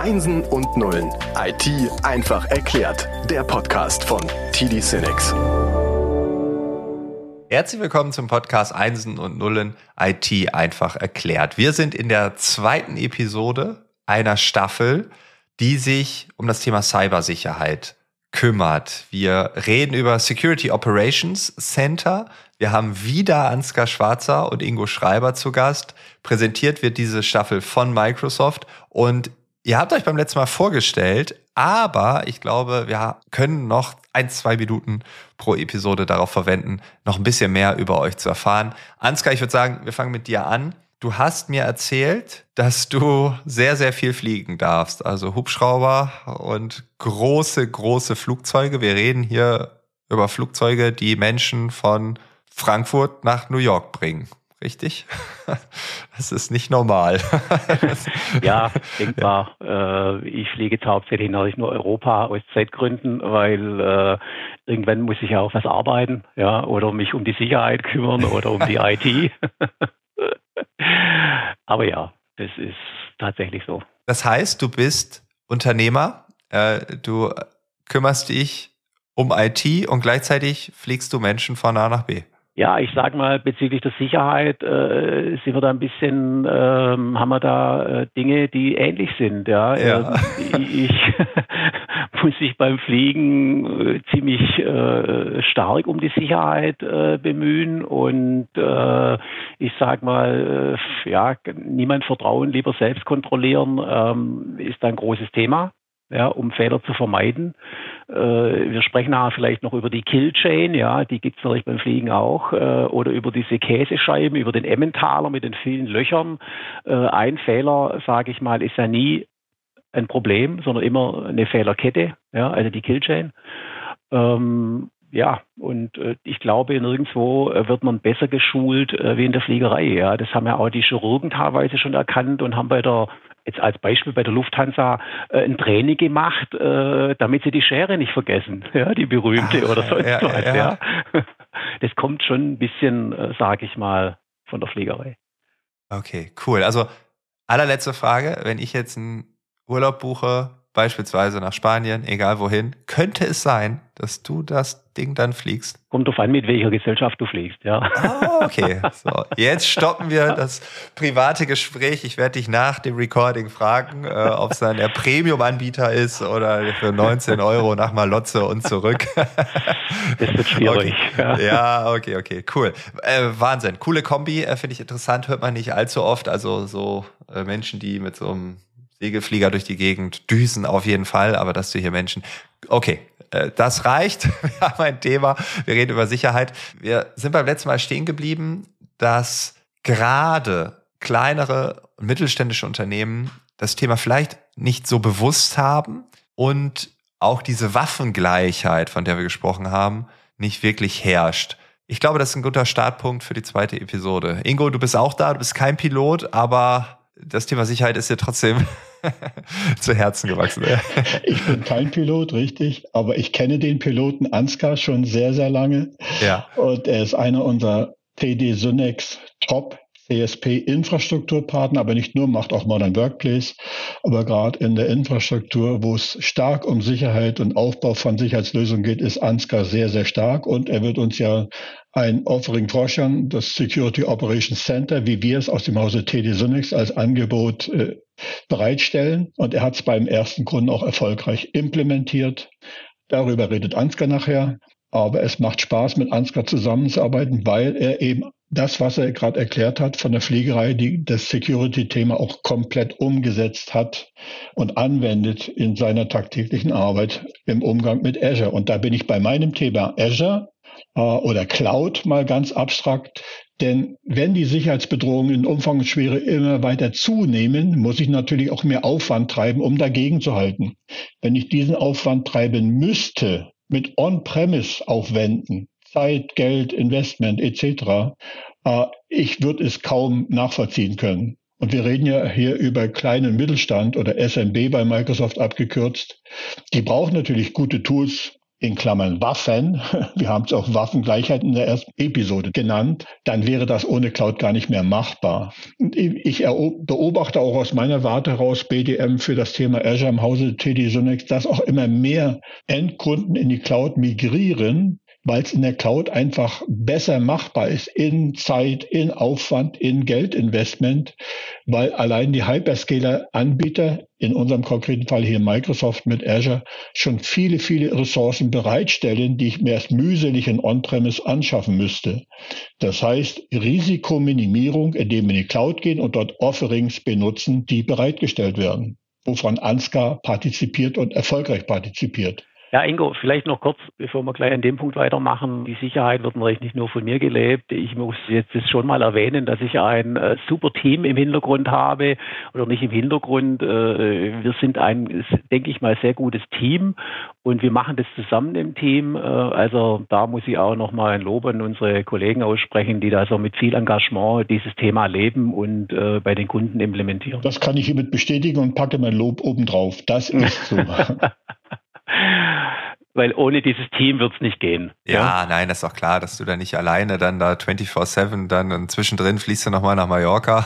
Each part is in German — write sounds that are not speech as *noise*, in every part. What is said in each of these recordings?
Einsen und Nullen. IT einfach erklärt. Der Podcast von TD Cinex. Herzlich willkommen zum Podcast Einsen und Nullen IT einfach erklärt. Wir sind in der zweiten Episode einer Staffel, die sich um das Thema Cybersicherheit kümmert. Wir reden über Security Operations Center. Wir haben wieder Ansgar Schwarzer und Ingo Schreiber zu Gast. Präsentiert wird diese Staffel von Microsoft und ihr habt euch beim letzten Mal vorgestellt, aber ich glaube, wir können noch ein, zwei Minuten pro Episode darauf verwenden, noch ein bisschen mehr über euch zu erfahren. Ansgar, ich würde sagen, wir fangen mit dir an. Du hast mir erzählt, dass du sehr, sehr viel fliegen darfst. Also Hubschrauber und große, große Flugzeuge. Wir reden hier über Flugzeuge, die Menschen von Frankfurt nach New York bringen. Richtig? *laughs* Das ist nicht normal. *laughs* ja, denkbar. Äh, ich fliege jetzt hauptsächlich natürlich nur Europa aus Zeitgründen, weil äh, irgendwann muss ich ja auch was arbeiten, ja, oder mich um die Sicherheit kümmern oder um die IT. *laughs* Aber ja, das ist tatsächlich so. Das heißt, du bist Unternehmer, äh, du kümmerst dich um IT und gleichzeitig fliegst du Menschen von A nach B. Ja, ich sage mal, bezüglich der Sicherheit äh, sind wir da ein bisschen, ähm, haben wir da äh, Dinge, die ähnlich sind. Ja, ja. Ähm, ich *laughs* muss mich beim Fliegen äh, ziemlich äh, stark um die Sicherheit äh, bemühen und äh, ich sage mal, ja, niemand vertrauen, lieber selbst kontrollieren, ähm, ist ein großes Thema ja, um Fehler zu vermeiden. Äh, wir sprechen nachher vielleicht noch über die Killchain, ja, die gibt es natürlich beim Fliegen auch, äh, oder über diese Käsescheiben, über den Emmentaler mit den vielen Löchern. Äh, ein Fehler, sage ich mal, ist ja nie ein Problem, sondern immer eine Fehlerkette, ja, also die Killchain. Ähm, ja, und äh, ich glaube, nirgendwo äh, wird man besser geschult äh, wie in der Fliegerei. Ja, das haben ja auch die Chirurgen teilweise schon erkannt und haben bei der jetzt als Beispiel bei der Lufthansa äh, ein Training gemacht, äh, damit sie die Schere nicht vergessen, *laughs* ja, die berühmte Ach, oder sonst ja, was. Ja. ja. *laughs* Das kommt schon ein bisschen, äh, sage ich mal, von der Fliegerei. Okay, cool. Also allerletzte Frage, wenn ich jetzt einen Urlaub buche beispielsweise nach Spanien, egal wohin, könnte es sein, dass du das Ding dann fliegst? Kommt drauf an, mit welcher Gesellschaft du fliegst, ja. Ah, okay. So, jetzt stoppen wir das private Gespräch. Ich werde dich nach dem Recording fragen, äh, ob es dann der Premium-Anbieter ist oder für 19 Euro nach Malotze und zurück. *laughs* Das wird schwierig. Okay. Ja. okay, okay, cool. Äh, Wahnsinn. Coole Kombi, äh, finde ich interessant, hört man nicht allzu oft. Also so äh, Menschen, die mit so einem Segelflieger durch die Gegend düsen auf jeden Fall, aber dass du hier Menschen. Okay, äh, das reicht. *laughs* Wir haben ein Thema. Wir reden über Sicherheit. Wir sind beim letzten Mal stehen geblieben, dass gerade kleinere und mittelständische Unternehmen das Thema vielleicht nicht so bewusst haben und auch diese Waffengleichheit, von der wir gesprochen haben, nicht wirklich herrscht. Ich glaube, das ist ein guter Startpunkt für die zweite Episode. Ingo, du bist auch da, du bist kein Pilot, aber das Thema Sicherheit ist dir trotzdem *laughs* zu Herzen gewachsen. *laughs* ich bin kein Pilot, richtig, aber ich kenne den Piloten Ansgar schon sehr, sehr lange. Ja. Und er ist einer unserer TD Synex Top CSP-Infrastrukturpartner, aber nicht nur, macht auch Modern Workplace, aber gerade in der Infrastruktur, wo es stark um Sicherheit und Aufbau von Sicherheitslösungen geht, ist Ansgar sehr, sehr stark und er wird uns ja ein Offering vorstellen, das Security Operations Center, wie wir es aus dem Hause TD Synnex als Angebot äh, bereitstellen. Und er hat es beim ersten Kunden auch erfolgreich implementiert. Darüber redet Ansgar nachher. Aber es macht Spaß, mit Ansgar zusammenzuarbeiten, weil er eben das, was er gerade erklärt hat von der Fliegerei, die das Security-Thema auch komplett umgesetzt hat und anwendet in seiner tagtäglichen Arbeit im Umgang mit Azure. Und da bin ich bei meinem Thema Azure äh, oder Cloud mal ganz abstrakt. Denn wenn die Sicherheitsbedrohungen in Umfang und Schwere immer weiter zunehmen, muss ich natürlich auch mehr Aufwand treiben, um dagegen zu halten. Wenn ich diesen Aufwand treiben müsste, mit On-Premise aufwenden, Zeit, Geld, Investment etc., äh, ich würde es kaum nachvollziehen können. Und wir reden ja hier über kleinen Mittelstand oder SMB bei Microsoft abgekürzt. Die brauchen natürlich gute Tools, in Klammern Waffen, *laughs* wir haben es auch Waffengleichheit in der ersten Episode genannt, dann wäre das ohne Cloud gar nicht mehr machbar. Ich beobachte auch aus meiner Warte heraus BDM für das Thema Azure im Hause TD Synex, dass auch immer mehr Endkunden in die Cloud migrieren, weil es in der Cloud einfach besser machbar ist in Zeit, in Aufwand, in Geldinvestment, weil allein die Hyperscaler-Anbieter, in unserem konkreten Fall hier Microsoft mit Azure, schon viele, viele Ressourcen bereitstellen, die ich mir erst mühselig in On-Premise anschaffen müsste. Das heißt, Risikominimierung, indem wir in die Cloud gehen und dort Offerings benutzen, die bereitgestellt werden, wovon Ansgar partizipiert und erfolgreich partizipiert. Ja, Ingo, vielleicht noch kurz, bevor wir gleich an dem Punkt weitermachen. Die Sicherheit wird natürlich nicht nur von mir gelebt. Ich muss jetzt das schon mal erwähnen, dass ich ein äh, super Team im Hintergrund habe oder nicht im Hintergrund. Äh, wir sind ein, denke ich mal, sehr gutes Team und wir machen das zusammen im Team. Äh, also da muss ich auch noch mal ein Lob an unsere Kollegen aussprechen, die da so mit viel Engagement dieses Thema leben und äh, bei den Kunden implementieren. Das kann ich hiermit bestätigen und packe mein Lob obendrauf. Das ist so. *laughs* weil ohne dieses Team wird es nicht gehen. Ja, ja, nein, das ist doch klar, dass du da nicht alleine dann da 24-7 dann und zwischendrin fließt du nochmal nach Mallorca.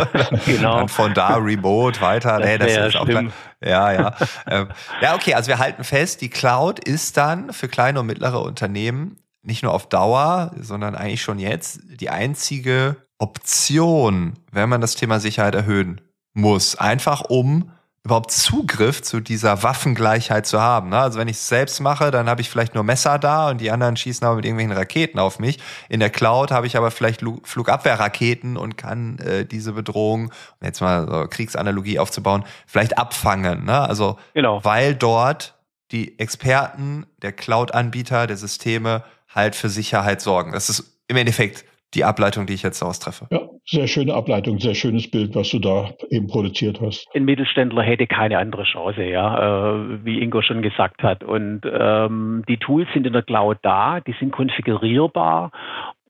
*laughs* genau. Und von da remote weiter. Das nee, das ist auch klar. Ja, ja. Ähm, ja, okay, also wir halten fest, die Cloud ist dann für kleine und mittlere Unternehmen nicht nur auf Dauer, sondern eigentlich schon jetzt die einzige Option, wenn man das Thema Sicherheit erhöhen muss. Einfach um überhaupt Zugriff zu dieser Waffengleichheit zu haben. Ne? Also wenn ich es selbst mache, dann habe ich vielleicht nur Messer da und die anderen schießen aber mit irgendwelchen Raketen auf mich. In der Cloud habe ich aber vielleicht Flugabwehrraketen und kann äh, diese Bedrohung, um jetzt mal so Kriegsanalogie aufzubauen, vielleicht abfangen. Ne? Also genau. weil dort die Experten der Cloud-Anbieter, der Systeme halt für Sicherheit sorgen. Das ist im Endeffekt die Ableitung, die ich jetzt daraus treffe. Ja, sehr schöne Ableitung, sehr schönes Bild, was du da eben produziert hast. Ein Mittelständler hätte keine andere Chance, ja, äh, wie Ingo schon gesagt hat. Und ähm, die Tools sind in der Cloud da, die sind konfigurierbar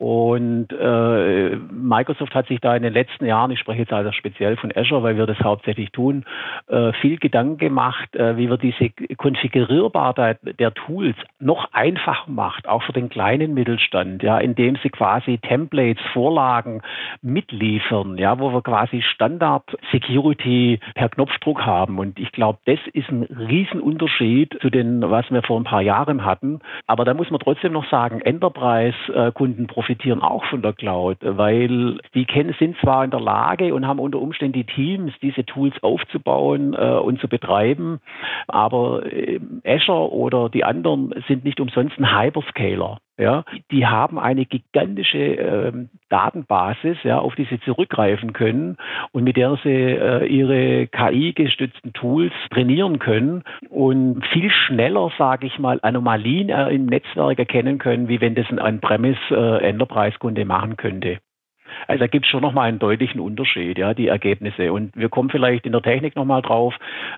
und äh, Microsoft hat sich da in den letzten Jahren, ich spreche jetzt also speziell von Azure, weil wir das hauptsächlich tun, äh, viel Gedanken gemacht, äh, wie wir diese Konfigurierbarkeit der Tools noch einfacher macht, auch für den kleinen Mittelstand, ja, indem sie quasi Templates, Vorlagen mitliefern, ja, wo wir quasi Standard Security per Knopfdruck haben. Und ich glaube, das ist ein Riesenunterschied zu den, was wir vor ein paar Jahren hatten. Aber da muss man trotzdem noch sagen, Enterprise-Kunden profitieren auch von der Cloud, weil die sind zwar in der Lage und haben unter Umständen die Teams, diese Tools aufzubauen äh, und zu betreiben, aber äh, Azure oder die anderen sind nicht umsonst ein Hyperscaler. Ja, die haben eine gigantische ähm, Datenbasis, ja, auf die sie zurückgreifen können und mit der sie äh, ihre KI-gestützten Tools trainieren können und viel schneller, sage ich mal, Anomalien äh, im Netzwerk erkennen können, wie wenn das ein On-Premise äh, machen könnte. Also da gibt es schon nochmal einen deutlichen Unterschied, ja, die Ergebnisse. Und wir kommen vielleicht in der Technik nochmal drauf.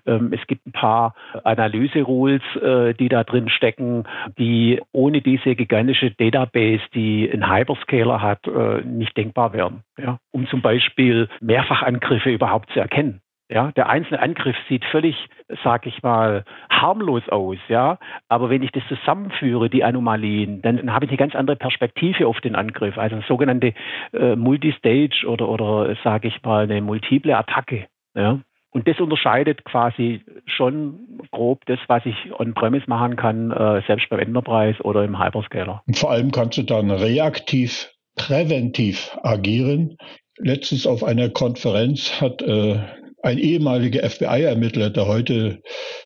Ähm, es gibt ein paar Analyse-Rules, äh, die da drin stecken, die ohne diese gigantische Database, die ein Hyperscaler hat, äh, nicht denkbar wären. Ja, um zum Beispiel Mehrfachangriffe überhaupt zu erkennen. Ja, der einzelne Angriff sieht völlig, sag ich mal, harmlos aus, ja. Aber wenn ich das zusammenführe, die Anomalien, dann, dann habe ich eine ganz andere Perspektive auf den Angriff. Also eine sogenannte äh, Multistage oder, oder sage ich mal, eine multiple Attacke. Ja. Und das unterscheidet quasi schon grob das, was ich on-premise machen kann, äh, selbst beim Enterprise oder im Hyperscaler. Und vor allem kannst du dann reaktiv, präventiv agieren. Letztens auf einer Konferenz hat äh, ein ehemaliger FBI-Ermittler, der heute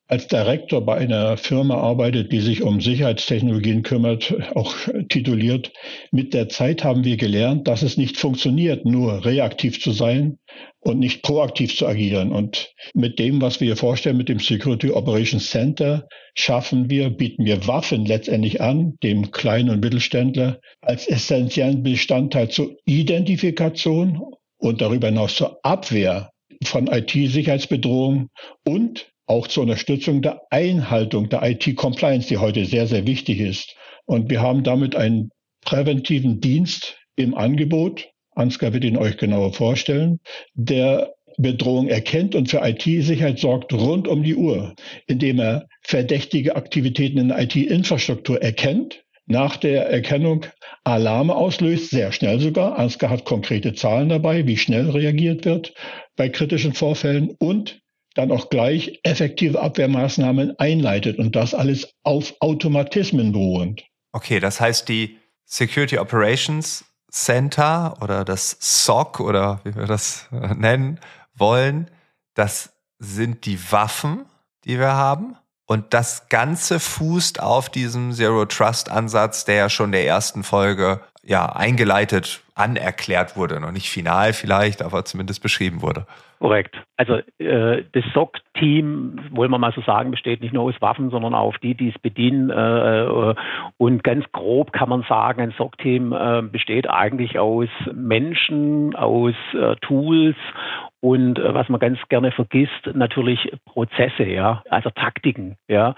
als Direktor bei einer Firma arbeitet, die sich um Sicherheitstechnologien kümmert, auch tituliert. Mit der Zeit haben wir gelernt, dass es nicht funktioniert, nur reaktiv zu sein und nicht proaktiv zu agieren. Und mit dem, was wir hier vorstellen, mit dem Security Operations Center, schaffen wir, bieten wir Waffen letztendlich an, dem kleinen und Mittelständler, als essentiellen Bestandteil zur Identifikation und darüber hinaus zur Abwehr von IT-Sicherheitsbedrohungen und auch zur Unterstützung der Einhaltung der IT-Compliance, die heute sehr, sehr wichtig ist. Und wir haben damit einen präventiven Dienst im Angebot. Ansgar wird ihn euch genauer vorstellen, der Bedrohung erkennt und für IT-Sicherheit sorgt rund um die Uhr, indem er verdächtige Aktivitäten in IT-Infrastruktur erkennt, nach der Erkennung Alarme auslöst, sehr schnell sogar. Ansgar hat konkrete Zahlen dabei, wie schnell reagiert wird bei kritischen Vorfällen und dann auch gleich effektive Abwehrmaßnahmen einleitet und das alles auf Automatismen beruhend. Okay, das heißt, die Security Operations Center oder das SOC oder wie wir das äh, nennen wollen, das sind die Waffen, die wir haben. Und das Ganze fußt auf diesem Zero Trust Ansatz, der ja schon der ersten Folge ja eingeleitet, anerklärt wurde. Noch nicht final vielleicht, aber zumindest beschrieben wurde. Korrekt. Also äh, das SOC-Team, wollen wir mal so sagen, besteht nicht nur aus Waffen, sondern auch die, die es bedienen. Äh, äh und ganz grob kann man sagen, ein SOC-Team äh, besteht eigentlich aus Menschen, aus äh, Tools und äh, was man ganz gerne vergisst, natürlich Prozesse, ja, also Taktiken, ja.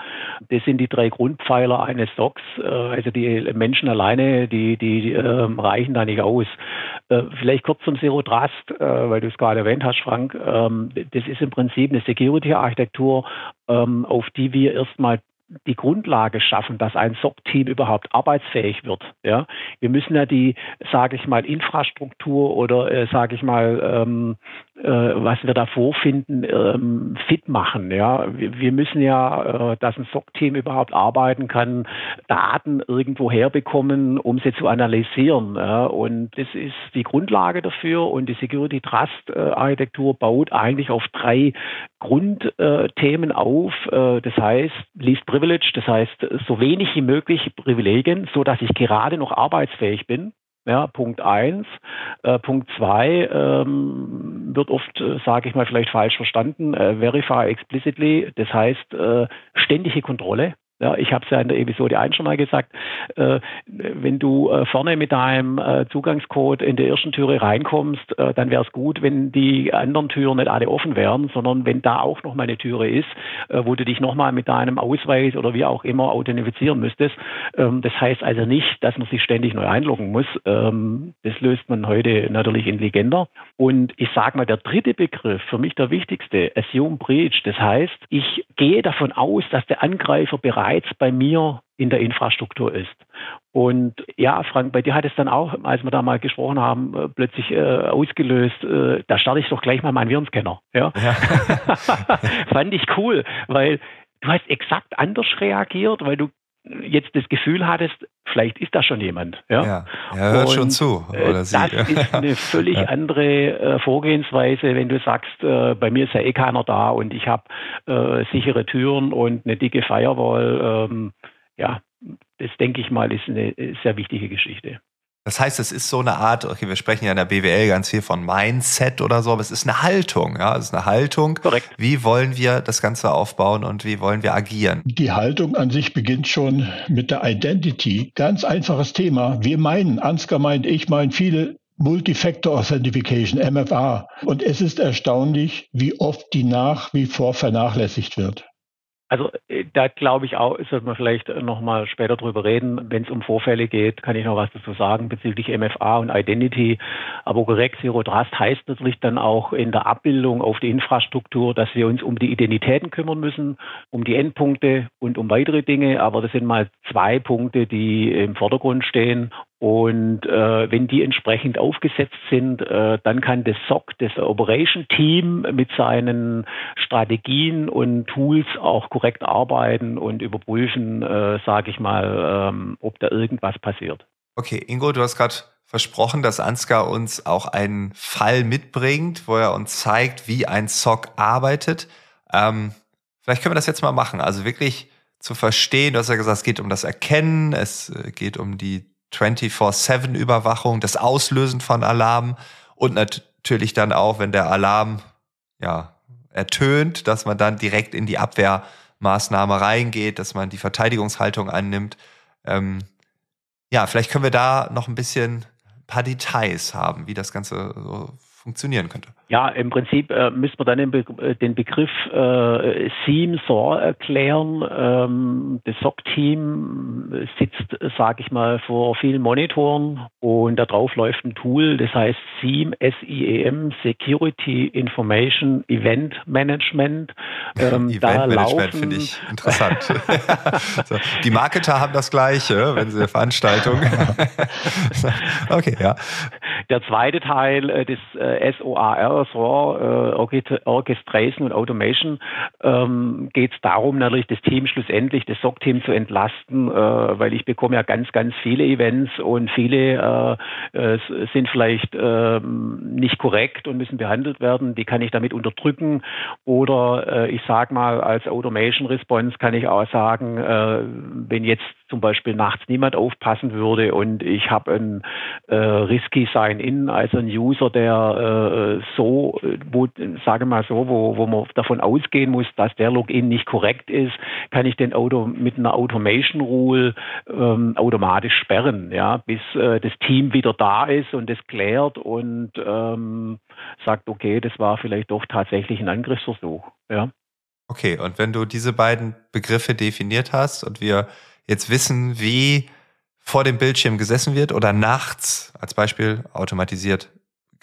Das sind die drei Grundpfeiler eines SOCs. Äh, also die Menschen alleine, die, die äh, reichen da nicht aus. Äh, vielleicht kurz zum Zero Trust, weil du es gerade erwähnt hast, Frank. Ähm, das ist im Prinzip eine Security-Architektur, ähm, auf die wir erstmal die Grundlage schaffen, dass ein SOC-Team überhaupt arbeitsfähig wird. Ja, wir müssen ja die, sage ich mal, Infrastruktur oder äh, sage ich mal, ähm, äh, was wir da vorfinden, ähm, fit machen. Ja, wir, wir müssen ja, äh, dass ein SOC-Team überhaupt arbeiten kann, Daten irgendwo herbekommen, um sie zu analysieren. Ja? Und das ist die Grundlage dafür. Und die Security Trust äh, Architektur baut eigentlich auf drei Grundthemen auf. Äh, das heißt, least privilege, das heißt, so wenig wie möglich Privilegien, so dass ich gerade noch arbeitsfähig bin. Ja, Punkt eins. Äh, Punkt zwei ähm, wird oft, äh, sage ich mal, vielleicht falsch verstanden. Äh, verify explicitly, das heißt äh, ständige Kontrolle. Ja, ich habe es ja in der Episode 1 schon mal gesagt, äh, wenn du äh, vorne mit deinem äh, Zugangscode in der ersten Türe reinkommst, äh, dann wäre es gut, wenn die anderen Türen nicht alle offen wären, sondern wenn da auch noch mal eine Türe ist, äh, wo du dich nochmal mit deinem Ausweis oder wie auch immer authentifizieren müsstest. Ähm, das heißt also nicht, dass man sich ständig neu einloggen muss. Ähm, das löst man heute natürlich intelligenter. Und ich sage mal, der dritte Begriff, für mich der wichtigste, Assume Breach, das heißt, ich gehe davon aus, dass der Angreifer bereit bereits bei mir in der Infrastruktur ist. Und ja, Frank, bei dir hat es dann auch, als wir da mal gesprochen haben, äh, plötzlich äh, ausgelöst, äh, da starte ich doch gleich mal meinen Virenscanner. Ja? ja. *laughs* Fand ich cool, weil du hast exakt anders reagiert, weil du jetzt das Gefühl hattest, vielleicht ist da schon jemand. Ja, ja er hört Und, schon zu. Äh, oder sie. Das ist *laughs* eine völlig ja. andere äh, Vorgehensweise, wenn du sagst, äh, bei mir ist ja eh keiner da und ich habe äh, sichere Türen und eine dicke Firewall. Ähm, ja, das denke ich mal, ist eine sehr wichtige Geschichte. Das heißt, es ist so eine Art, okay, wir sprechen ja in der BWL ganz viel von Mindset oder so, aber es ist eine Haltung, ja, es ist eine Haltung. Korrekt. Wie wollen wir das Ganze aufbauen und wie wollen wir agieren? Die Haltung an sich beginnt schon mit der Identity. Ganz einfaches Thema. Wir meinen, Ansgar meint, ich meine, viele Multifactor Authentication, MFA. Und es ist erstaunlich, wie oft die nach wie vor vernachlässigt wird. Also äh, da glaube ich auch, sollte man vielleicht nochmal später drüber reden. Wenn es um Vorfälle geht, kann ich noch was dazu sagen bezüglich MFA und Identity. Aber korrekt, Zero Trust heißt natürlich dann auch in der Abbildung auf die Infrastruktur, dass wir uns um die Identitäten kümmern müssen, um die Endpunkte und um weitere Dinge. Aber das sind mal zwei Punkte, die im Vordergrund stehen. Und äh, wenn die entsprechend aufgesetzt sind, äh, dann kann das SOC, das Operation Team mit seinen Strategien und Tools auch korrekt arbeiten und überprüfen, äh, sage ich mal, ähm, ob da irgendwas passiert. Okay, Ingo, du hast gerade versprochen, dass Ansgar uns auch einen Fall mitbringt, wo er uns zeigt, wie ein SOC arbeitet. Ähm, vielleicht können wir das jetzt mal machen. Also wirklich zu verstehen, du hast ja gesagt, es geht um das Erkennen, es äh, geht um die 24-7-Überwachung, das Auslösen von Alarmen und natürlich dann auch, wenn der Alarm ja ertönt, dass man dann direkt in die Abwehrmaßnahme reingeht, dass man die Verteidigungshaltung annimmt. Ähm, ja, vielleicht können wir da noch ein bisschen ein paar Details haben, wie das Ganze so funktionieren könnte. Ja, im Prinzip äh, müssen wir dann den, Be äh, den Begriff äh, Seam SOAR erklären. Ähm, das SOC-Team sitzt, sage ich mal, vor vielen Monitoren und darauf läuft ein Tool, das heißt SIEM, S-I-E-M, Security Information Event Management. Ähm, Event Management finde ich interessant. *laughs* so, die Marketer haben das Gleiche, wenn sie eine Veranstaltung. *laughs* *laughs* okay, ja. Der zweite Teil äh, des äh, SOAR, SOAR äh, Orchestration und Automation, ähm, geht es darum, natürlich das Team schlussendlich, das SOC-Team zu entlasten, äh, weil ich bekomme ja ganz, ganz viele Events und viele äh, sind vielleicht ähm, nicht korrekt und müssen behandelt werden. Die kann ich damit unterdrücken. Oder äh, ich sage mal, als Automation Response kann ich auch sagen, äh, wenn jetzt zum Beispiel nachts niemand aufpassen würde und ich habe ein äh, Risky Sign-In, also ein User, der äh, so, wo, sage mal so, wo, wo man davon ausgehen muss, dass der Login nicht korrekt ist, kann ich den Auto mit einer Automation Rule ähm, automatisch sperren, ja, bis äh, das Team wieder da ist und das klärt und ähm, sagt, okay, das war vielleicht doch tatsächlich ein Angriffsversuch, ja. Okay, und wenn du diese beiden Begriffe definiert hast und wir jetzt wissen, wie vor dem Bildschirm gesessen wird oder nachts als Beispiel automatisiert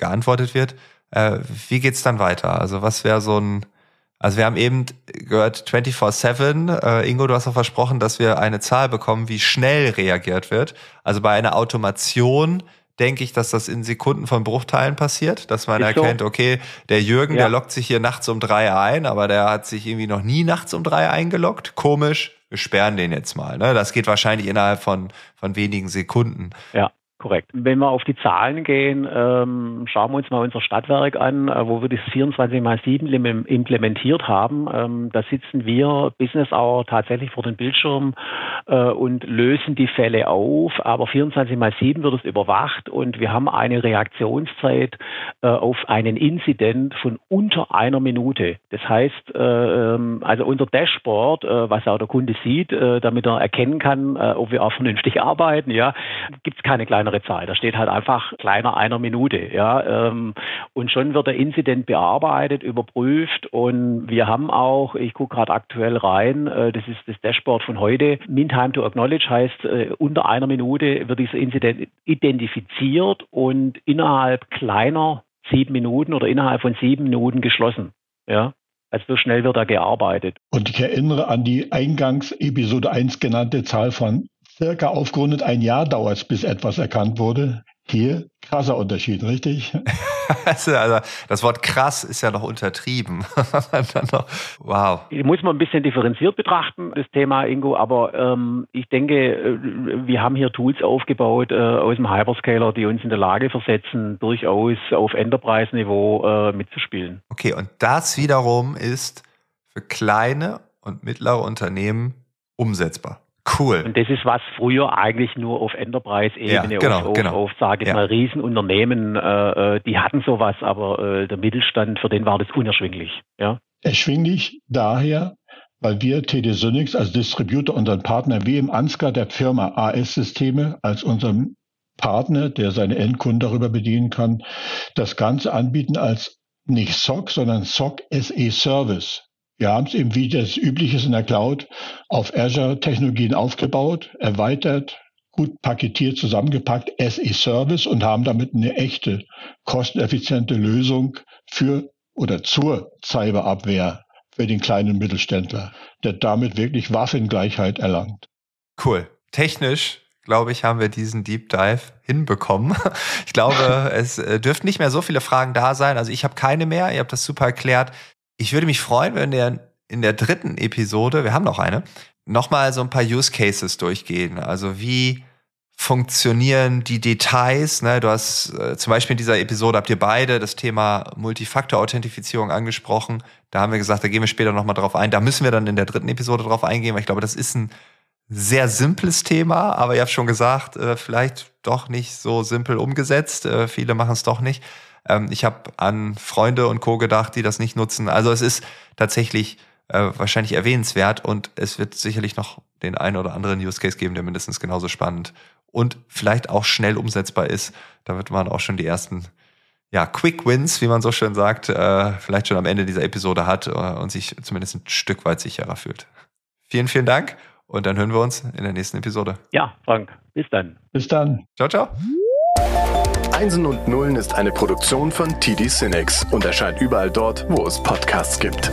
geantwortet wird. Äh, wie geht's dann weiter? Also was wäre so ein, also wir haben eben gehört 24-7. Äh, Ingo, du hast auch versprochen, dass wir eine Zahl bekommen, wie schnell reagiert wird. Also bei einer Automation denke ich, dass das in Sekunden von Bruchteilen passiert, dass man Ist erkennt, so. okay, der Jürgen, ja. der lockt sich hier nachts um drei ein, aber der hat sich irgendwie noch nie nachts um drei eingeloggt. Komisch, wir sperren den jetzt mal. Ne? Das geht wahrscheinlich innerhalb von, von wenigen Sekunden. Ja. Korrekt. Wenn wir auf die Zahlen gehen, ähm, schauen wir uns mal unser Stadtwerk an, äh, wo wir das 24 mal 7 implementiert haben. Ähm, da sitzen wir Business Hour tatsächlich vor dem Bildschirm äh, und lösen die Fälle auf, aber 24 mal 7 wird es überwacht und wir haben eine Reaktionszeit äh, auf einen Incident von unter einer Minute. Das heißt, äh, ähm, also unser Dashboard, äh, was auch der Kunde sieht, äh, damit er erkennen kann, ob wir auch vernünftig *laughs* arbeiten, ja, gibt es keine kleine kleinere Zahl. Da steht halt einfach kleiner einer Minute. Ja, ähm, und schon wird der Incident bearbeitet, überprüft und wir haben auch, ich gucke gerade aktuell rein, äh, das ist das Dashboard von heute, Mean Time to Acknowledge heißt, äh, unter einer Minute wird dieser Incident identifiziert und innerhalb kleiner sieben Minuten oder innerhalb von sieben Minuten geschlossen. Ja, also so schnell wird da gearbeitet. Und ich erinnere an die eingangs Episode 1 genannte Zahl von circa aufgerundet ein Jahr dauert es, bis etwas erkannt wurde. Hier krasser Unterschied, richtig? *laughs* also, das Wort krass ist ja noch untertrieben. *laughs* wow. Muss man ein bisschen differenziert betrachten, das Thema Ingo, aber ähm, ich denke, äh, wir haben hier Tools aufgebaut äh, aus dem Hyperscaler, die uns in der Lage versetzen, durchaus auf Enterprise-Niveau äh, mitzuspielen. Okay, und das wiederum ist für kleine und mittlere Unternehmen umsetzbar. Cool. Und das ist was früher eigentlich nur auf Enterprise-Ebene, ja, genau, auf, auf, genau. auf sage ich ja. mal, Riesenunternehmen, äh, äh, die hatten sowas, aber äh, der Mittelstand, für den war das unerschwinglich. Ja? Erschwinglich daher, weil wir TD Synix als Distributor unseren Partner wie im Ansgar der Firma AS-Systeme als unserem Partner, der seine Endkunden darüber bedienen kann, das Ganze anbieten als nicht SOC, sondern SOC SE Service. Wir haben es eben, wie das üblich ist in der Cloud, auf Azure-Technologien aufgebaut, erweitert, gut paketiert, zusammengepackt, SE Service und haben damit eine echte, kosteneffiziente Lösung für oder zur Cyberabwehr für den kleinen Mittelständler, der damit wirklich Waffengleichheit erlangt. Cool. Technisch glaube ich, haben wir diesen Deep Dive hinbekommen. *laughs* Ich glaube, *laughs* es äh, dürften nicht mehr so viele Fragen da sein. Also ich habe keine mehr. Ihr habt das super erklärt. Ich würde mich freuen, wenn wir in der dritten Episode, wir haben noch eine, nochmal so ein paar Use Cases durchgehen. Also wie funktionieren die Details? Ne? Du hast äh, zum Beispiel in dieser Episode habt ihr beide das Thema Multifaktor-Authentifizierung angesprochen. Da haben wir gesagt, da gehen wir später nochmal drauf ein. Da müssen wir dann in der dritten Episode drauf eingehen, weil ich glaube, das ist ein sehr simples Thema, aber ihr habt schon gesagt, äh, vielleicht doch nicht so simpel umgesetzt. Äh, viele machen es doch nicht. Ähm, ich habe an Freunde und Co. gedacht, die das nicht nutzen. Also es ist tatsächlich äh, wahrscheinlich erwähnenswert und es wird sicherlich noch den einen oder anderen Use Case geben, der mindestens genauso spannend und vielleicht auch schnell umsetzbar ist. Da wird man auch schon die ersten ja, Quick Wins, wie man so schön sagt, äh, vielleicht schon am Ende dieser Episode hat äh, und sich zumindest ein Stück weit sicherer fühlt. Vielen, vielen Dank und dann hören wir uns in der nächsten Episode. Ja, Frank, bis dann. Bis dann. Ciao, ciao. Einsen und Nullen ist eine Produktion von TD Cinex und erscheint überall dort, wo es Podcasts gibt.